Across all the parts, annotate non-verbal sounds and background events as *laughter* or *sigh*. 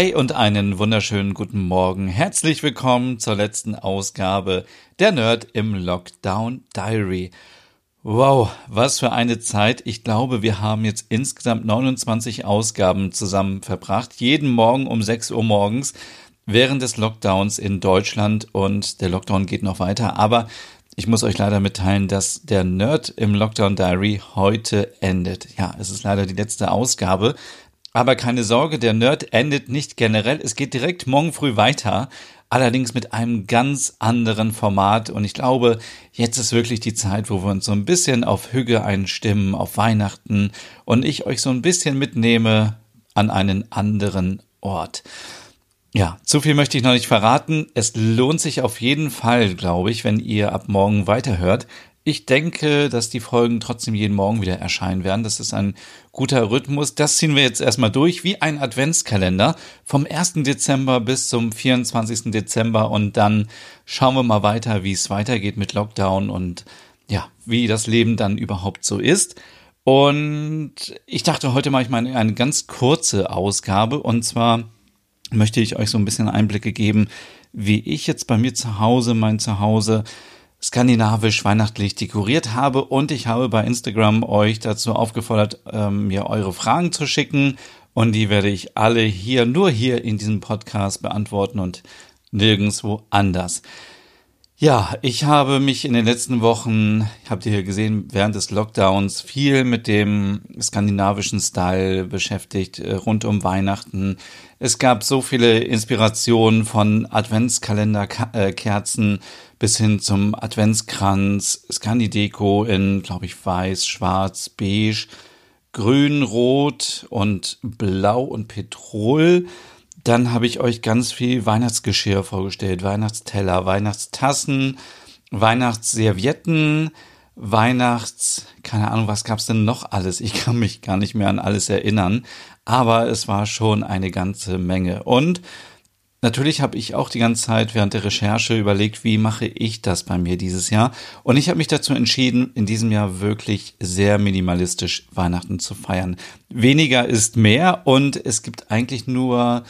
Hey und einen wunderschönen guten Morgen. Herzlich willkommen zur letzten Ausgabe der Nerd im Lockdown Diary. Wow, was für eine Zeit. Ich glaube, wir haben jetzt insgesamt 29 Ausgaben zusammen verbracht. Jeden Morgen um 6 Uhr morgens während des Lockdowns in Deutschland und der Lockdown geht noch weiter. Aber ich muss euch leider mitteilen, dass der Nerd im Lockdown Diary heute endet. Ja, es ist leider die letzte Ausgabe. Aber keine Sorge, der Nerd endet nicht generell. Es geht direkt morgen früh weiter. Allerdings mit einem ganz anderen Format. Und ich glaube, jetzt ist wirklich die Zeit, wo wir uns so ein bisschen auf Hüge einstimmen, auf Weihnachten und ich euch so ein bisschen mitnehme an einen anderen Ort. Ja, zu viel möchte ich noch nicht verraten. Es lohnt sich auf jeden Fall, glaube ich, wenn ihr ab morgen weiterhört. Ich denke, dass die Folgen trotzdem jeden Morgen wieder erscheinen werden. Das ist ein guter Rhythmus. Das ziehen wir jetzt erstmal durch, wie ein Adventskalender vom 1. Dezember bis zum 24. Dezember und dann schauen wir mal weiter, wie es weitergeht mit Lockdown und ja, wie das Leben dann überhaupt so ist. Und ich dachte, heute mache ich mal eine ganz kurze Ausgabe und zwar möchte ich euch so ein bisschen Einblicke geben, wie ich jetzt bei mir zu Hause, mein Zuhause, skandinavisch weihnachtlich dekoriert habe und ich habe bei Instagram euch dazu aufgefordert, ähm, mir eure Fragen zu schicken und die werde ich alle hier, nur hier in diesem Podcast beantworten und nirgendwo anders. Ja, ich habe mich in den letzten Wochen, habt ihr hier gesehen, während des Lockdowns viel mit dem skandinavischen Style beschäftigt, äh, rund um Weihnachten. Es gab so viele Inspirationen von Adventskalenderkerzen bis hin zum Adventskranz, Skandideko in, glaube ich, weiß, schwarz, beige, grün, rot und blau und Petrol. Dann habe ich euch ganz viel Weihnachtsgeschirr vorgestellt, Weihnachtsteller, Weihnachtstassen, Weihnachtsservietten, Weihnachts, keine Ahnung, was gab's denn noch alles? Ich kann mich gar nicht mehr an alles erinnern, aber es war schon eine ganze Menge. Und natürlich habe ich auch die ganze Zeit während der Recherche überlegt, wie mache ich das bei mir dieses Jahr? Und ich habe mich dazu entschieden, in diesem Jahr wirklich sehr minimalistisch Weihnachten zu feiern. Weniger ist mehr und es gibt eigentlich nur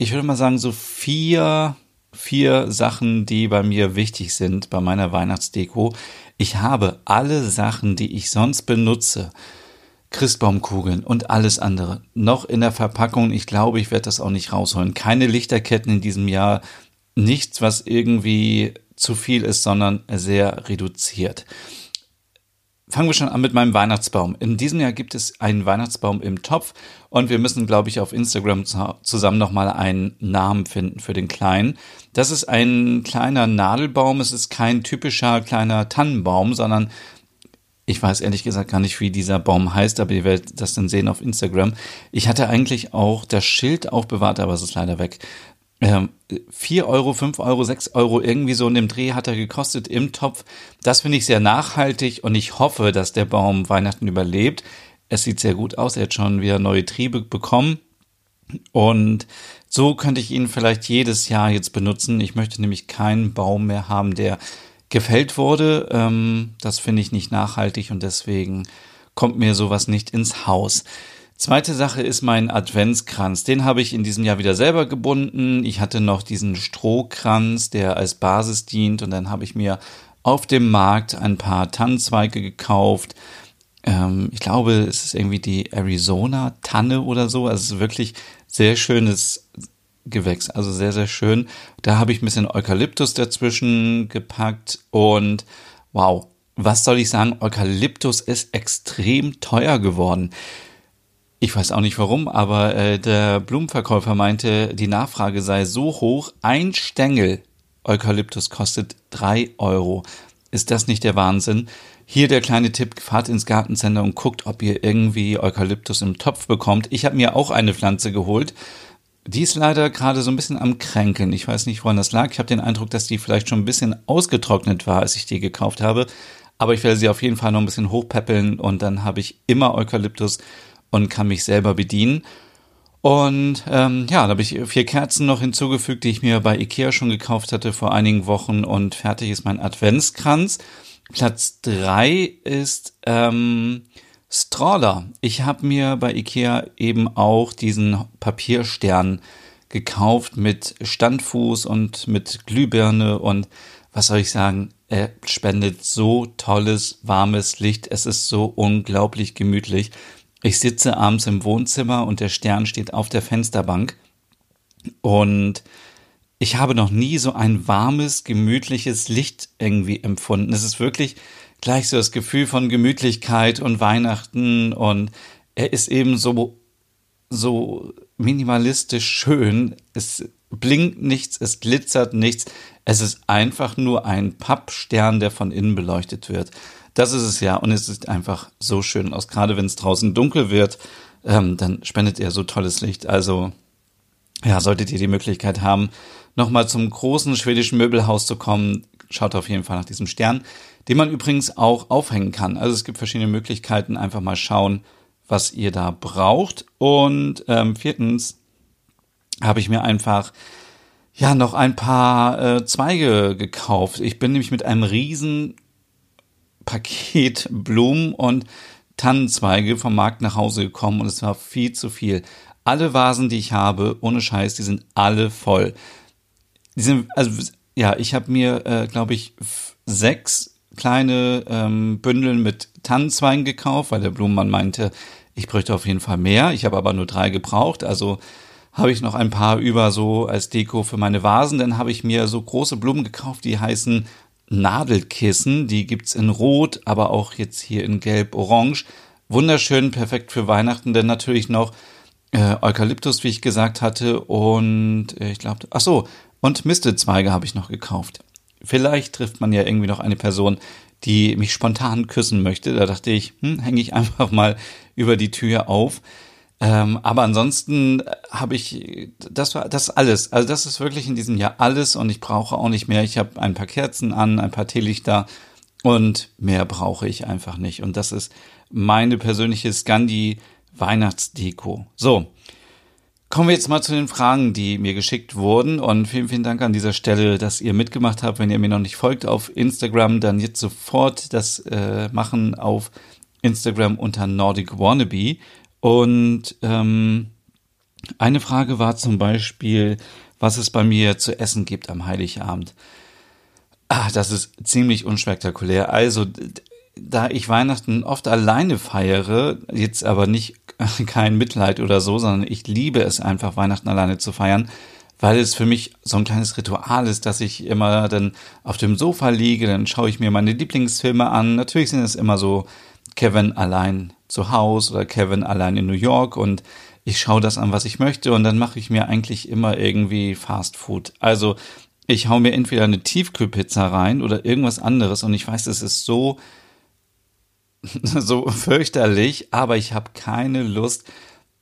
ich würde mal sagen, so vier, vier Sachen, die bei mir wichtig sind bei meiner Weihnachtsdeko. Ich habe alle Sachen, die ich sonst benutze, Christbaumkugeln und alles andere noch in der Verpackung. Ich glaube, ich werde das auch nicht rausholen. Keine Lichterketten in diesem Jahr. Nichts, was irgendwie zu viel ist, sondern sehr reduziert. Fangen wir schon an mit meinem Weihnachtsbaum. In diesem Jahr gibt es einen Weihnachtsbaum im Topf und wir müssen, glaube ich, auf Instagram zusammen nochmal einen Namen finden für den kleinen. Das ist ein kleiner Nadelbaum. Es ist kein typischer kleiner Tannenbaum, sondern ich weiß ehrlich gesagt gar nicht, wie dieser Baum heißt, aber ihr werdet das dann sehen auf Instagram. Ich hatte eigentlich auch das Schild aufbewahrt, aber es ist leider weg. Ähm, 4 Euro, 5 Euro, 6 Euro, irgendwie so in dem Dreh hat er gekostet im Topf. Das finde ich sehr nachhaltig und ich hoffe, dass der Baum Weihnachten überlebt. Es sieht sehr gut aus, er hat schon wieder neue Triebe bekommen. Und so könnte ich ihn vielleicht jedes Jahr jetzt benutzen. Ich möchte nämlich keinen Baum mehr haben, der gefällt wurde. Ähm, das finde ich nicht nachhaltig und deswegen kommt mir sowas nicht ins Haus. Zweite Sache ist mein Adventskranz. Den habe ich in diesem Jahr wieder selber gebunden. Ich hatte noch diesen Strohkranz, der als Basis dient. Und dann habe ich mir auf dem Markt ein paar Tannenzweige gekauft. Ähm, ich glaube, es ist irgendwie die Arizona-Tanne oder so. Also es ist wirklich sehr schönes Gewächs. Also sehr, sehr schön. Da habe ich ein bisschen Eukalyptus dazwischen gepackt. Und wow, was soll ich sagen? Eukalyptus ist extrem teuer geworden. Ich weiß auch nicht warum, aber äh, der Blumenverkäufer meinte, die Nachfrage sei so hoch, ein Stängel Eukalyptus kostet drei Euro. Ist das nicht der Wahnsinn? Hier der kleine Tipp, fahrt ins Gartencenter und guckt, ob ihr irgendwie Eukalyptus im Topf bekommt. Ich habe mir auch eine Pflanze geholt, Die ist leider gerade so ein bisschen am Kränkeln. Ich weiß nicht, woran das lag. Ich habe den Eindruck, dass die vielleicht schon ein bisschen ausgetrocknet war, als ich die gekauft habe. Aber ich werde sie auf jeden Fall noch ein bisschen hochpäppeln und dann habe ich immer Eukalyptus und kann mich selber bedienen. Und ähm, ja, da habe ich vier Kerzen noch hinzugefügt, die ich mir bei Ikea schon gekauft hatte vor einigen Wochen und fertig ist mein Adventskranz. Platz drei ist ähm, Strawler. Ich habe mir bei Ikea eben auch diesen Papierstern gekauft mit Standfuß und mit Glühbirne und was soll ich sagen, er spendet so tolles, warmes Licht. Es ist so unglaublich gemütlich. Ich sitze abends im Wohnzimmer und der Stern steht auf der Fensterbank und ich habe noch nie so ein warmes, gemütliches Licht irgendwie empfunden. Es ist wirklich gleich so das Gefühl von Gemütlichkeit und Weihnachten und er ist eben so, so minimalistisch schön. Es blinkt nichts, es glitzert nichts. Es ist einfach nur ein Pappstern, der von innen beleuchtet wird. Das ist es ja. Und es sieht einfach so schön aus. Gerade wenn es draußen dunkel wird, ähm, dann spendet er so tolles Licht. Also, ja, solltet ihr die Möglichkeit haben, nochmal zum großen schwedischen Möbelhaus zu kommen, schaut auf jeden Fall nach diesem Stern, den man übrigens auch aufhängen kann. Also es gibt verschiedene Möglichkeiten. Einfach mal schauen, was ihr da braucht. Und ähm, viertens habe ich mir einfach ja noch ein paar äh, Zweige gekauft. Ich bin nämlich mit einem riesen Paket Blumen und Tannenzweige vom Markt nach Hause gekommen und es war viel zu viel. Alle Vasen, die ich habe, ohne Scheiß, die sind alle voll. Die sind, also ja, ich habe mir, äh, glaube ich, sechs kleine ähm, Bündel mit Tannenzweigen gekauft, weil der Blumenmann meinte, ich bräuchte auf jeden Fall mehr. Ich habe aber nur drei gebraucht, also habe ich noch ein paar über so als Deko für meine Vasen. Dann habe ich mir so große Blumen gekauft, die heißen Nadelkissen. Die gibt's in Rot, aber auch jetzt hier in Gelb-Orange. Wunderschön, perfekt für Weihnachten. Denn natürlich noch äh, Eukalyptus, wie ich gesagt hatte. Und äh, ich glaube, ach so, und Mistezweige habe ich noch gekauft. Vielleicht trifft man ja irgendwie noch eine Person, die mich spontan küssen möchte. Da dachte ich, hm, hänge ich *laughs* einfach mal über die Tür auf. Ähm, aber ansonsten habe ich, das war das alles. Also das ist wirklich in diesem Jahr alles und ich brauche auch nicht mehr. Ich habe ein paar Kerzen an, ein paar Teelichter und mehr brauche ich einfach nicht. Und das ist meine persönliche Scandi Weihnachtsdeko. So. Kommen wir jetzt mal zu den Fragen, die mir geschickt wurden. Und vielen, vielen Dank an dieser Stelle, dass ihr mitgemacht habt. Wenn ihr mir noch nicht folgt auf Instagram, dann jetzt sofort das äh, machen auf Instagram unter Nordic Wannabe. Und ähm, eine Frage war zum Beispiel, was es bei mir zu essen gibt am Heiligabend. Ah, das ist ziemlich unspektakulär. Also, da ich Weihnachten oft alleine feiere, jetzt aber nicht *laughs* kein Mitleid oder so, sondern ich liebe es einfach, Weihnachten alleine zu feiern, weil es für mich so ein kleines Ritual ist, dass ich immer dann auf dem Sofa liege, dann schaue ich mir meine Lieblingsfilme an. Natürlich sind es immer so Kevin allein zu Hause oder Kevin allein in New York und ich schaue das an, was ich möchte und dann mache ich mir eigentlich immer irgendwie Fast Food. Also ich hau mir entweder eine Tiefkühlpizza rein oder irgendwas anderes und ich weiß, es ist so *laughs* so fürchterlich, aber ich habe keine Lust,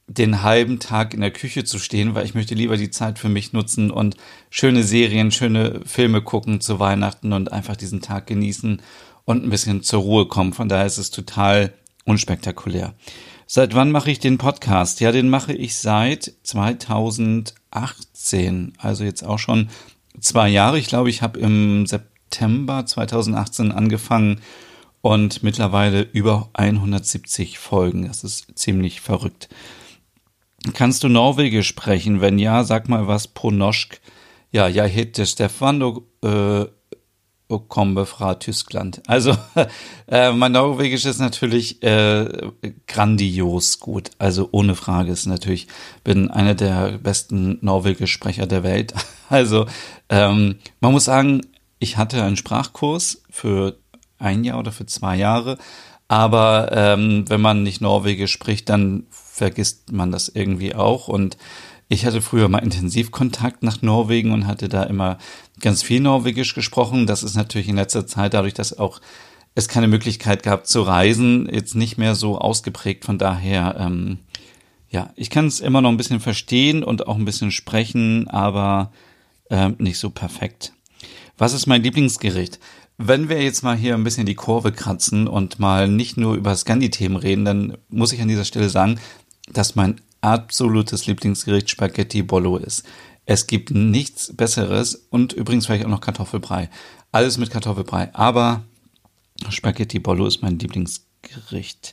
den halben Tag in der Küche zu stehen, weil ich möchte lieber die Zeit für mich nutzen und schöne Serien, schöne Filme gucken zu Weihnachten und einfach diesen Tag genießen und ein bisschen zur Ruhe kommen. Von daher ist es total unspektakulär. Seit wann mache ich den Podcast? Ja, den mache ich seit 2018, also jetzt auch schon zwei Jahre. Ich glaube, ich habe im September 2018 angefangen und mittlerweile über 170 Folgen. Das ist ziemlich verrückt. Kannst du Norwegisch sprechen? Wenn ja, sag mal was på norsk. Ja, jag heter Stefan och äh, komme fra Tyskland. Also *laughs* äh, mein Norwegisch ist natürlich äh, grandios gut. Also ohne Frage ist natürlich bin einer der besten Norwegisch-Sprecher der Welt. *laughs* Also ähm, man muss sagen, ich hatte einen Sprachkurs für ein Jahr oder für zwei Jahre. Aber ähm, wenn man nicht Norwegisch spricht, dann vergisst man das irgendwie auch. Und ich hatte früher mal Intensivkontakt nach Norwegen und hatte da immer ganz viel Norwegisch gesprochen. Das ist natürlich in letzter Zeit, dadurch, dass auch es keine Möglichkeit gab zu reisen, jetzt nicht mehr so ausgeprägt. Von daher, ähm, ja, ich kann es immer noch ein bisschen verstehen und auch ein bisschen sprechen, aber äh, nicht so perfekt. Was ist mein Lieblingsgericht? Wenn wir jetzt mal hier ein bisschen die Kurve kratzen und mal nicht nur über Scandi-Themen reden, dann muss ich an dieser Stelle sagen, dass mein absolutes Lieblingsgericht Spaghetti Bollo ist. Es gibt nichts Besseres und übrigens vielleicht auch noch Kartoffelbrei. Alles mit Kartoffelbrei, aber Spaghetti Bollo ist mein Lieblingsgericht.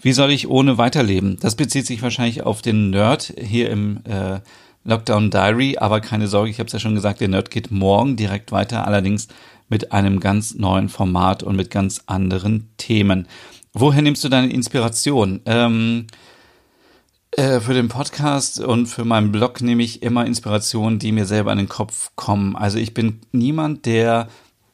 Wie soll ich ohne weiterleben? Das bezieht sich wahrscheinlich auf den Nerd hier im äh, Lockdown Diary, aber keine Sorge, ich habe es ja schon gesagt, der Nerd geht morgen direkt weiter, allerdings mit einem ganz neuen Format und mit ganz anderen Themen. Woher nimmst du deine Inspiration? Ähm, äh, für den Podcast und für meinen Blog nehme ich immer Inspirationen, die mir selber in den Kopf kommen. Also ich bin niemand, der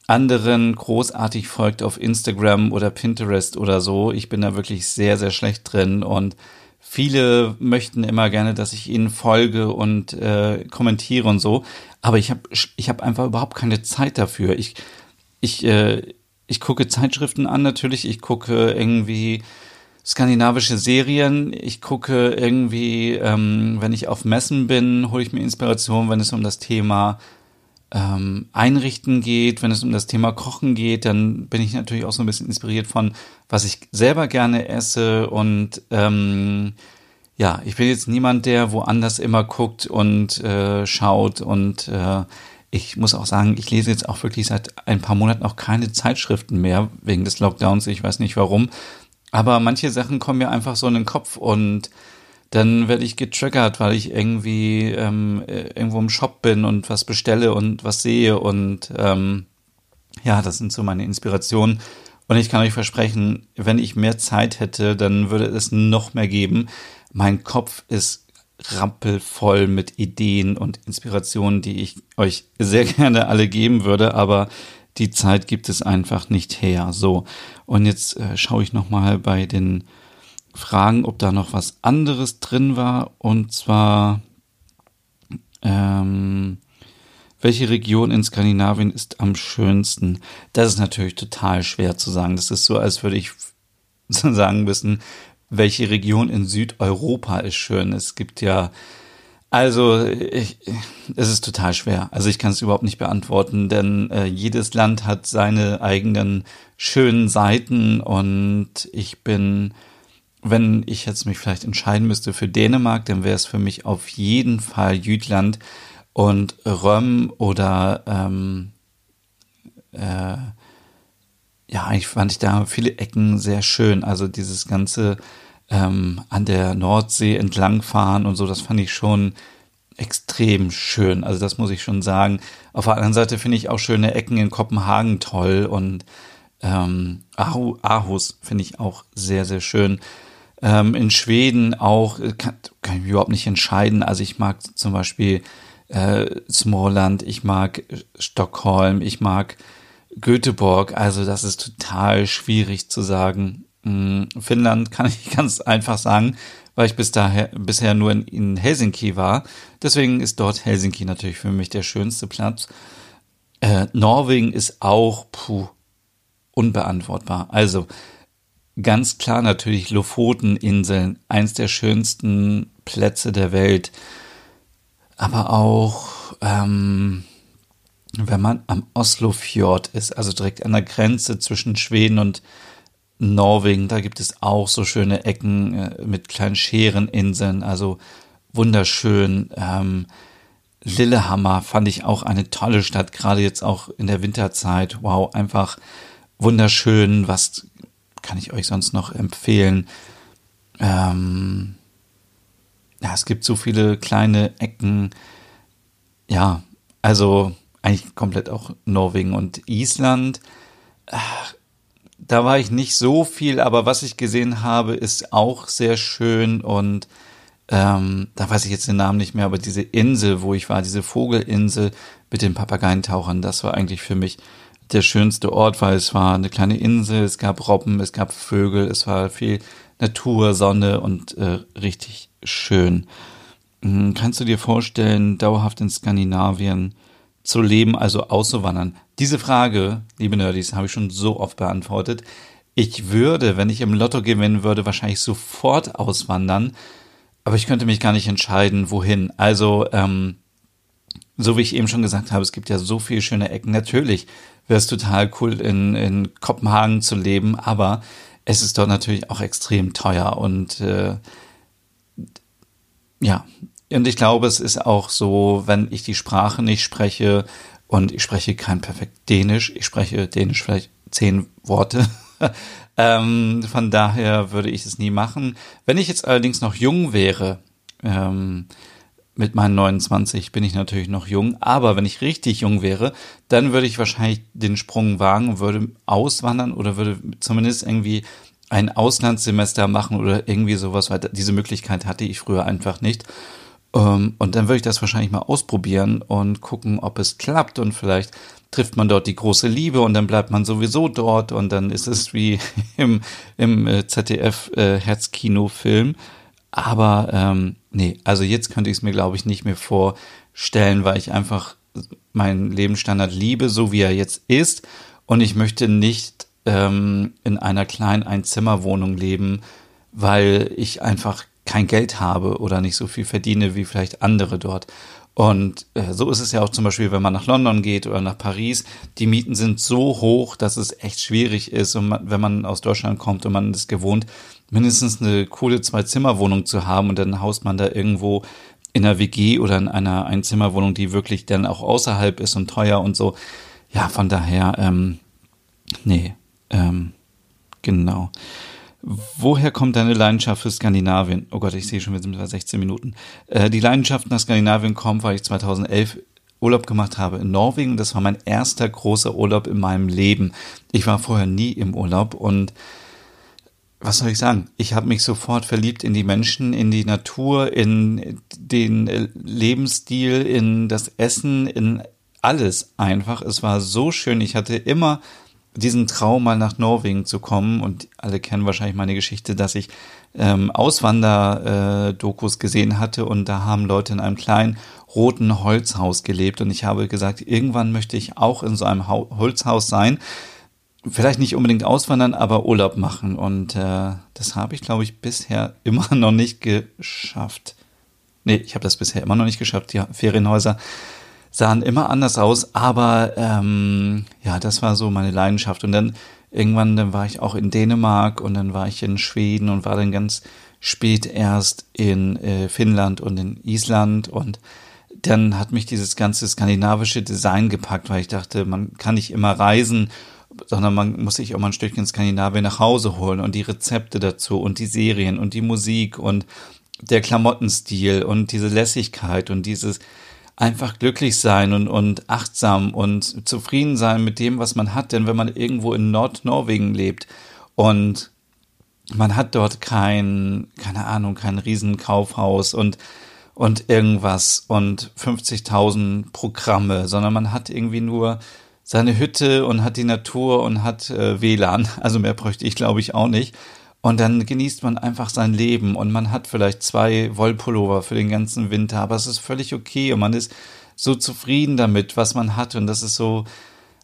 anderen großartig folgt auf Instagram oder Pinterest oder so. Ich bin da wirklich sehr, sehr schlecht drin und viele möchten immer gerne, dass ich ihnen folge und äh, kommentiere und so. Aber ich habe ich hab einfach überhaupt keine Zeit dafür. Ich, ich, äh, ich gucke Zeitschriften an natürlich. Ich gucke irgendwie skandinavische Serien. Ich gucke irgendwie, ähm, wenn ich auf Messen bin, hole ich mir Inspiration, wenn es um das Thema ähm, Einrichten geht, wenn es um das Thema Kochen geht, dann bin ich natürlich auch so ein bisschen inspiriert von, was ich selber gerne esse und ähm, ja, ich bin jetzt niemand, der woanders immer guckt und äh, schaut und äh, ich muss auch sagen, ich lese jetzt auch wirklich seit ein paar Monaten auch keine Zeitschriften mehr wegen des Lockdowns. Ich weiß nicht warum, aber manche Sachen kommen mir einfach so in den Kopf und dann werde ich getriggert, weil ich irgendwie ähm, äh, irgendwo im Shop bin und was bestelle und was sehe und ähm, ja, das sind so meine Inspirationen. Und ich kann euch versprechen, wenn ich mehr Zeit hätte, dann würde es noch mehr geben. Mein Kopf ist rappelvoll mit Ideen und Inspirationen, die ich euch sehr *laughs* gerne alle geben würde, aber die Zeit gibt es einfach nicht her. So, und jetzt äh, schaue ich nochmal bei den fragen, ob da noch was anderes drin war. Und zwar, ähm, welche Region in Skandinavien ist am schönsten? Das ist natürlich total schwer zu sagen. Das ist so, als würde ich *laughs* sagen müssen, welche Region in Südeuropa ist schön. Es gibt ja, also ich, es ist total schwer. Also ich kann es überhaupt nicht beantworten, denn äh, jedes Land hat seine eigenen schönen Seiten und ich bin wenn ich jetzt mich vielleicht entscheiden müsste für Dänemark, dann wäre es für mich auf jeden Fall Jütland und Röm oder ähm, äh, ja, eigentlich fand ich da viele Ecken sehr schön. Also dieses ganze ähm, an der Nordsee entlangfahren und so, das fand ich schon extrem schön. Also das muss ich schon sagen. Auf der anderen Seite finde ich auch schöne Ecken in Kopenhagen toll und ähm, Aarhus finde ich auch sehr, sehr schön. Ähm, in Schweden auch, äh, kann, kann ich überhaupt nicht entscheiden. Also ich mag zum Beispiel äh, Småland, ich mag äh, Stockholm, ich mag Göteborg. Also das ist total schwierig zu sagen. Hm, Finnland *laughs* kann ich ganz einfach sagen, weil ich bis daher, bisher nur in, in Helsinki war. Deswegen ist dort Helsinki natürlich für mich der schönste Platz. Äh, Norwegen ist auch puh, unbeantwortbar. Also Ganz klar natürlich Lofoteninseln, eins der schönsten Plätze der Welt. Aber auch, ähm, wenn man am Oslofjord ist, also direkt an der Grenze zwischen Schweden und Norwegen, da gibt es auch so schöne Ecken äh, mit kleinen Schereninseln, also wunderschön. Ähm, Lillehammer fand ich auch eine tolle Stadt, gerade jetzt auch in der Winterzeit. Wow, einfach wunderschön, was kann ich euch sonst noch empfehlen? Ähm, ja, es gibt so viele kleine Ecken. Ja, also eigentlich komplett auch Norwegen und Island. Da war ich nicht so viel, aber was ich gesehen habe, ist auch sehr schön und ähm, da weiß ich jetzt den Namen nicht mehr, aber diese Insel, wo ich war, diese Vogelinsel mit den Papageientauchern, das war eigentlich für mich der schönste Ort, weil es war eine kleine Insel, es gab Robben, es gab Vögel, es war viel Natur, Sonne und äh, richtig schön. Hm, kannst du dir vorstellen, dauerhaft in Skandinavien zu leben, also auszuwandern? Diese Frage, liebe Nerdies, habe ich schon so oft beantwortet. Ich würde, wenn ich im Lotto gewinnen würde, wahrscheinlich sofort auswandern. aber ich könnte mich gar nicht entscheiden, wohin. Also, ähm, so wie ich eben schon gesagt habe, es gibt ja so viele schöne Ecken. Natürlich wäre es total cool, in, in Kopenhagen zu leben, aber es ist dort natürlich auch extrem teuer und äh, ja, und ich glaube, es ist auch so, wenn ich die Sprache nicht spreche und ich spreche kein perfekt Dänisch, ich spreche Dänisch vielleicht zehn Worte. *laughs* ähm, von daher würde ich es nie machen. Wenn ich jetzt allerdings noch jung wäre, ähm, mit meinen 29 bin ich natürlich noch jung, aber wenn ich richtig jung wäre, dann würde ich wahrscheinlich den Sprung wagen, würde auswandern oder würde zumindest irgendwie ein Auslandssemester machen oder irgendwie sowas weiter. Diese Möglichkeit hatte ich früher einfach nicht. Ähm, und dann würde ich das wahrscheinlich mal ausprobieren und gucken, ob es klappt und vielleicht trifft man dort die große Liebe und dann bleibt man sowieso dort und dann ist es wie *laughs* im, im äh, ZDF äh. Aber ähm, nee, also jetzt könnte ich es mir, glaube ich, nicht mehr vorstellen, weil ich einfach meinen Lebensstandard liebe, so wie er jetzt ist. Und ich möchte nicht ähm, in einer kleinen Einzimmerwohnung leben, weil ich einfach kein Geld habe oder nicht so viel verdiene wie vielleicht andere dort. Und äh, so ist es ja auch zum Beispiel, wenn man nach London geht oder nach Paris. Die Mieten sind so hoch, dass es echt schwierig ist. Und man, wenn man aus Deutschland kommt und man ist gewohnt, mindestens eine coole Zwei-Zimmer-Wohnung zu haben und dann haust man da irgendwo in einer WG oder in einer Einzimmerwohnung, die wirklich dann auch außerhalb ist und teuer und so. Ja, von daher, ähm, nee, ähm, genau. Woher kommt deine Leidenschaft für Skandinavien? Oh Gott, ich sehe schon, wir sind bei 16 Minuten. Äh, die Leidenschaft nach Skandinavien kommt, weil ich 2011 Urlaub gemacht habe in Norwegen. Das war mein erster großer Urlaub in meinem Leben. Ich war vorher nie im Urlaub und was soll ich sagen? Ich habe mich sofort verliebt in die Menschen, in die Natur, in den Lebensstil, in das Essen, in alles einfach. Es war so schön. Ich hatte immer diesen Traum, mal nach Norwegen zu kommen. Und alle kennen wahrscheinlich meine Geschichte, dass ich ähm, Auswander-Dokus gesehen hatte und da haben Leute in einem kleinen roten Holzhaus gelebt. Und ich habe gesagt, irgendwann möchte ich auch in so einem Holzhaus sein vielleicht nicht unbedingt auswandern, aber Urlaub machen. Und äh, das habe ich, glaube ich, bisher *laughs* immer noch nicht geschafft. Nee, ich habe das bisher immer noch nicht geschafft. Die Ferienhäuser sahen immer anders aus, aber ähm, ja, das war so meine Leidenschaft. Und dann irgendwann, dann war ich auch in Dänemark und dann war ich in Schweden und war dann ganz spät erst in äh, Finnland und in Island und dann hat mich dieses ganze skandinavische Design gepackt, weil ich dachte, man kann nicht immer reisen sondern man muss sich auch mal ein Stückchen Skandinavien nach Hause holen und die Rezepte dazu und die Serien und die Musik und der Klamottenstil und diese Lässigkeit und dieses einfach glücklich sein und, und achtsam und zufrieden sein mit dem, was man hat. Denn wenn man irgendwo in Nordnorwegen lebt und man hat dort kein, keine Ahnung, kein Riesenkaufhaus und, und irgendwas und 50.000 Programme, sondern man hat irgendwie nur seine Hütte und hat die Natur und hat äh, WLAN. Also mehr bräuchte ich, glaube ich, auch nicht. Und dann genießt man einfach sein Leben. Und man hat vielleicht zwei Wollpullover für den ganzen Winter, aber es ist völlig okay. Und man ist so zufrieden damit, was man hat. Und das ist so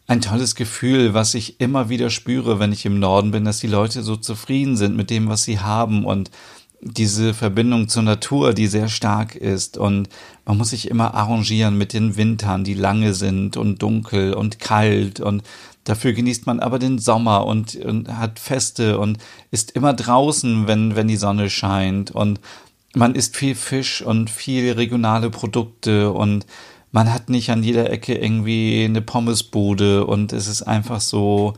ein tolles Gefühl, was ich immer wieder spüre, wenn ich im Norden bin, dass die Leute so zufrieden sind mit dem, was sie haben. Und diese Verbindung zur Natur, die sehr stark ist. Und man muss sich immer arrangieren mit den Wintern, die lange sind und dunkel und kalt. Und dafür genießt man aber den Sommer und, und hat Feste und ist immer draußen, wenn, wenn die Sonne scheint und man isst viel Fisch und viel regionale Produkte und man hat nicht an jeder Ecke irgendwie eine Pommesbude und es ist einfach so,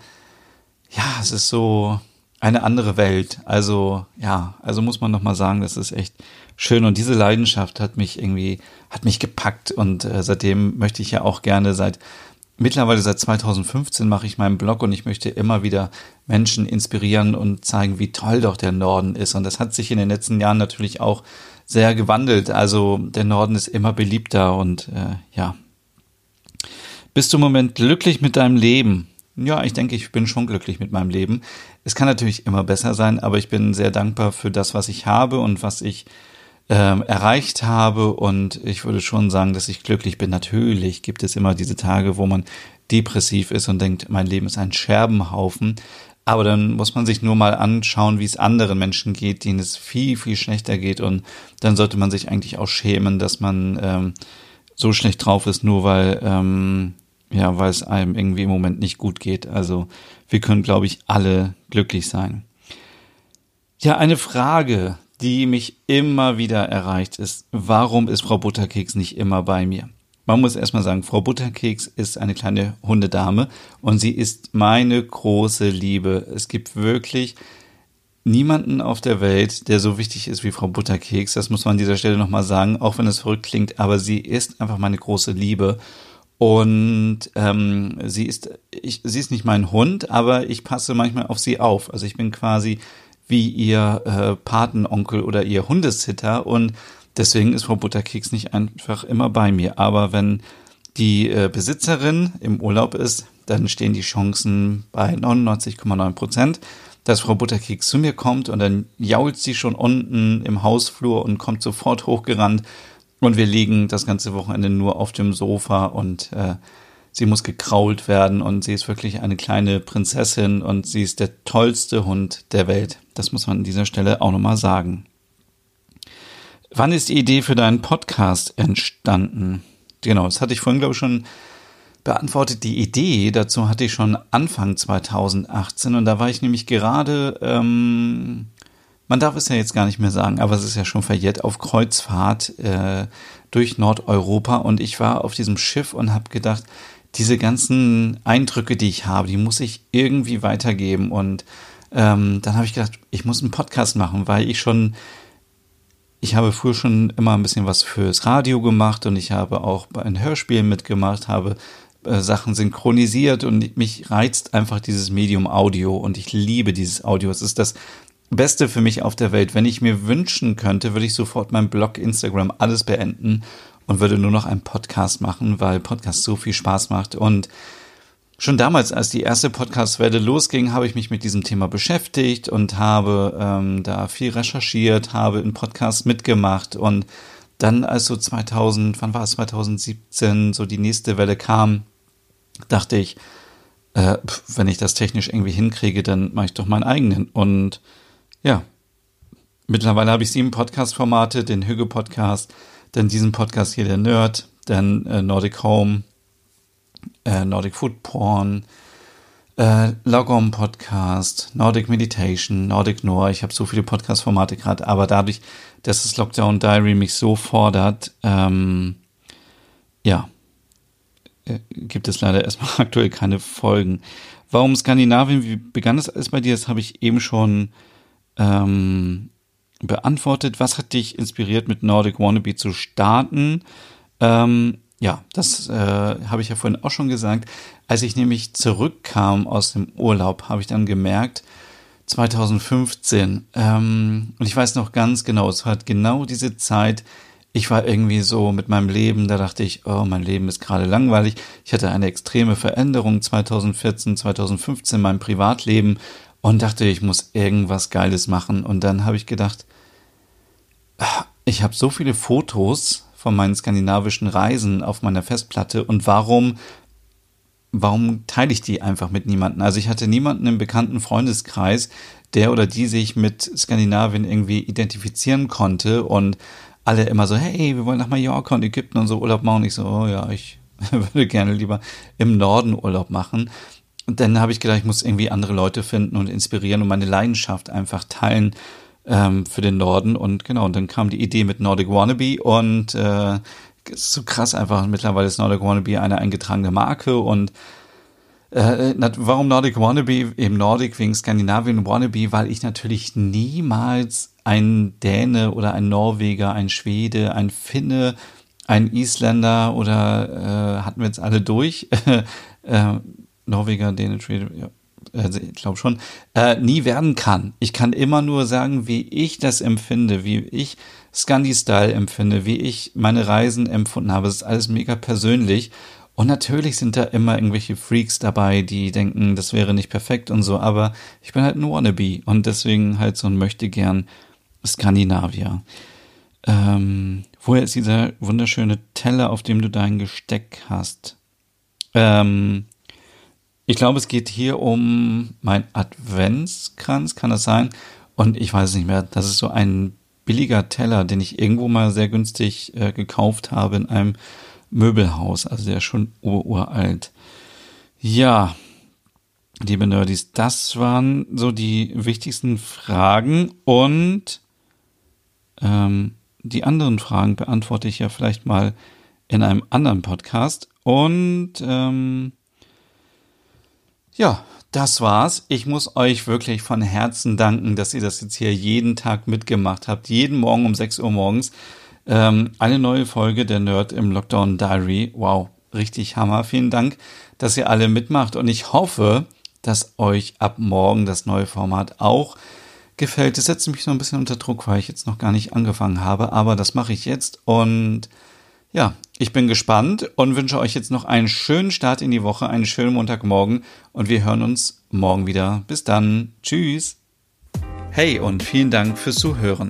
ja, es ist so, eine andere Welt. Also ja, also muss man noch mal sagen, das ist echt schön und diese Leidenschaft hat mich irgendwie hat mich gepackt und äh, seitdem möchte ich ja auch gerne seit mittlerweile seit 2015 mache ich meinen Blog und ich möchte immer wieder Menschen inspirieren und zeigen, wie toll doch der Norden ist und das hat sich in den letzten Jahren natürlich auch sehr gewandelt. Also der Norden ist immer beliebter und äh, ja. Bist du im Moment glücklich mit deinem Leben? Ja, ich denke, ich bin schon glücklich mit meinem Leben. Es kann natürlich immer besser sein, aber ich bin sehr dankbar für das, was ich habe und was ich ähm, erreicht habe. Und ich würde schon sagen, dass ich glücklich bin. Natürlich gibt es immer diese Tage, wo man depressiv ist und denkt, mein Leben ist ein Scherbenhaufen. Aber dann muss man sich nur mal anschauen, wie es anderen Menschen geht, denen es viel, viel schlechter geht. Und dann sollte man sich eigentlich auch schämen, dass man ähm, so schlecht drauf ist, nur weil, ähm, ja, weil es einem irgendwie im Moment nicht gut geht. Also wir können, glaube ich, alle glücklich sein. Ja, eine Frage, die mich immer wieder erreicht, ist, warum ist Frau Butterkeks nicht immer bei mir? Man muss erstmal sagen, Frau Butterkeks ist eine kleine Hundedame und sie ist meine große Liebe. Es gibt wirklich niemanden auf der Welt, der so wichtig ist wie Frau Butterkeks. Das muss man an dieser Stelle nochmal sagen, auch wenn es verrückt klingt, aber sie ist einfach meine große Liebe. Und ähm, sie ist, ich, sie ist nicht mein Hund, aber ich passe manchmal auf sie auf. Also ich bin quasi wie ihr äh, Patenonkel oder ihr Hundesitter. Und deswegen ist Frau Butterkeks nicht einfach immer bei mir. Aber wenn die äh, Besitzerin im Urlaub ist, dann stehen die Chancen bei 99,9 Prozent, dass Frau Butterkeks zu mir kommt. Und dann jault sie schon unten im Hausflur und kommt sofort hochgerannt. Und wir liegen das ganze Wochenende nur auf dem Sofa und äh, sie muss gekrault werden und sie ist wirklich eine kleine Prinzessin und sie ist der tollste Hund der Welt. Das muss man an dieser Stelle auch nochmal sagen. Wann ist die Idee für deinen Podcast entstanden? Genau, das hatte ich vorhin, glaube ich, schon beantwortet. Die Idee dazu hatte ich schon Anfang 2018 und da war ich nämlich gerade, ähm, man darf es ja jetzt gar nicht mehr sagen, aber es ist ja schon verjährt, auf Kreuzfahrt äh, durch Nordeuropa und ich war auf diesem Schiff und habe gedacht, diese ganzen Eindrücke, die ich habe, die muss ich irgendwie weitergeben und ähm, dann habe ich gedacht, ich muss einen Podcast machen, weil ich schon ich habe früher schon immer ein bisschen was fürs Radio gemacht und ich habe auch bei einem Hörspiel mitgemacht, habe äh, Sachen synchronisiert und mich reizt einfach dieses Medium Audio und ich liebe dieses Audio. Es ist das Beste für mich auf der Welt. Wenn ich mir wünschen könnte, würde ich sofort meinen Blog, Instagram, alles beenden und würde nur noch einen Podcast machen, weil Podcast so viel Spaß macht. Und Schon damals, als die erste Podcast-Welle losging, habe ich mich mit diesem Thema beschäftigt und habe ähm, da viel recherchiert, habe in Podcasts mitgemacht. Und dann, als so 2000, wann war es, 2017, so die nächste Welle kam, dachte ich, äh, wenn ich das technisch irgendwie hinkriege, dann mache ich doch meinen eigenen. Und ja, mittlerweile habe ich sieben Podcast-Formate, den Hüge-Podcast, dann diesen Podcast hier, der Nerd, dann äh, Nordic Home, äh, Nordic Food Porn, äh, Logom Podcast, Nordic Meditation, Nordic Noir. Ich habe so viele Podcast-Formate gerade, aber dadurch, dass das Lockdown Diary mich so fordert, ähm, ja, äh, gibt es leider erstmal *laughs* aktuell keine Folgen. Warum Skandinavien? Wie begann es alles bei dir? Das habe ich eben schon ähm, beantwortet. Was hat dich inspiriert, mit Nordic Wannabe zu starten? Ähm, ja, das äh, habe ich ja vorhin auch schon gesagt. Als ich nämlich zurückkam aus dem Urlaub, habe ich dann gemerkt, 2015, ähm, und ich weiß noch ganz genau, es war genau diese Zeit, ich war irgendwie so mit meinem Leben, da dachte ich, oh, mein Leben ist gerade langweilig. Ich hatte eine extreme Veränderung 2014, 2015 in meinem Privatleben und dachte, ich muss irgendwas Geiles machen. Und dann habe ich gedacht, ich habe so viele Fotos von meinen skandinavischen Reisen auf meiner Festplatte und warum warum teile ich die einfach mit niemandem? Also ich hatte niemanden im bekannten Freundeskreis, der oder die sich mit Skandinavien irgendwie identifizieren konnte und alle immer so, hey, wir wollen nach Mallorca und Ägypten und so Urlaub machen. Und ich so, oh ja, ich *laughs* würde gerne lieber im Norden Urlaub machen. Und dann habe ich gedacht, ich muss irgendwie andere Leute finden und inspirieren und meine Leidenschaft einfach teilen ähm, für den Norden. Und genau, und dann kam die Idee mit Nordic Wannabe und äh, ist so krass einfach. Mittlerweile ist Nordic Wannabe eine eingetragene Marke und äh, warum Nordic Wannabe? Eben Nordic wegen Skandinavien Wannabe, weil ich natürlich niemals ein Däne oder ein Norweger, ein Schwede, ein Finne, ein Isländer oder äh, hatten wir jetzt alle durch. *laughs* äh, Norweger, Däne, Schwede, ja, also ich glaube schon, äh, nie werden kann. Ich kann immer nur sagen, wie ich das empfinde, wie ich Scandi-Style empfinde, wie ich meine Reisen empfunden habe. Das ist alles mega persönlich. Und natürlich sind da immer irgendwelche Freaks dabei, die denken, das wäre nicht perfekt und so, aber ich bin halt ein Wannabe und deswegen halt so ein möchte gern Skandinavier. Ähm, woher ist dieser wunderschöne Teller, auf dem du dein Gesteck hast? Ähm, Ich glaube, es geht hier um mein Adventskranz, kann das sein? Und ich weiß nicht mehr, das ist so ein billiger Teller, den ich irgendwo mal sehr günstig äh, gekauft habe in einem Möbelhaus. Also der ist schon uralt. Ja, liebe Nerdies, das waren so die wichtigsten Fragen und ähm, die anderen Fragen beantworte ich ja vielleicht mal in einem anderen Podcast. Und ähm, ja, das war's. Ich muss euch wirklich von Herzen danken, dass ihr das jetzt hier jeden Tag mitgemacht habt. Jeden Morgen um 6 Uhr morgens. Ähm, eine neue Folge der Nerd im Lockdown Diary. Wow, richtig Hammer. Vielen Dank, dass ihr alle mitmacht. Und ich hoffe, dass euch ab morgen das neue Format auch gefällt. Es setzt mich so ein bisschen unter Druck, weil ich jetzt noch gar nicht angefangen habe. Aber das mache ich jetzt. Und ja, ich bin gespannt und wünsche euch jetzt noch einen schönen Start in die Woche, einen schönen Montagmorgen und wir hören uns morgen wieder. Bis dann. Tschüss. Hey und vielen Dank fürs Zuhören.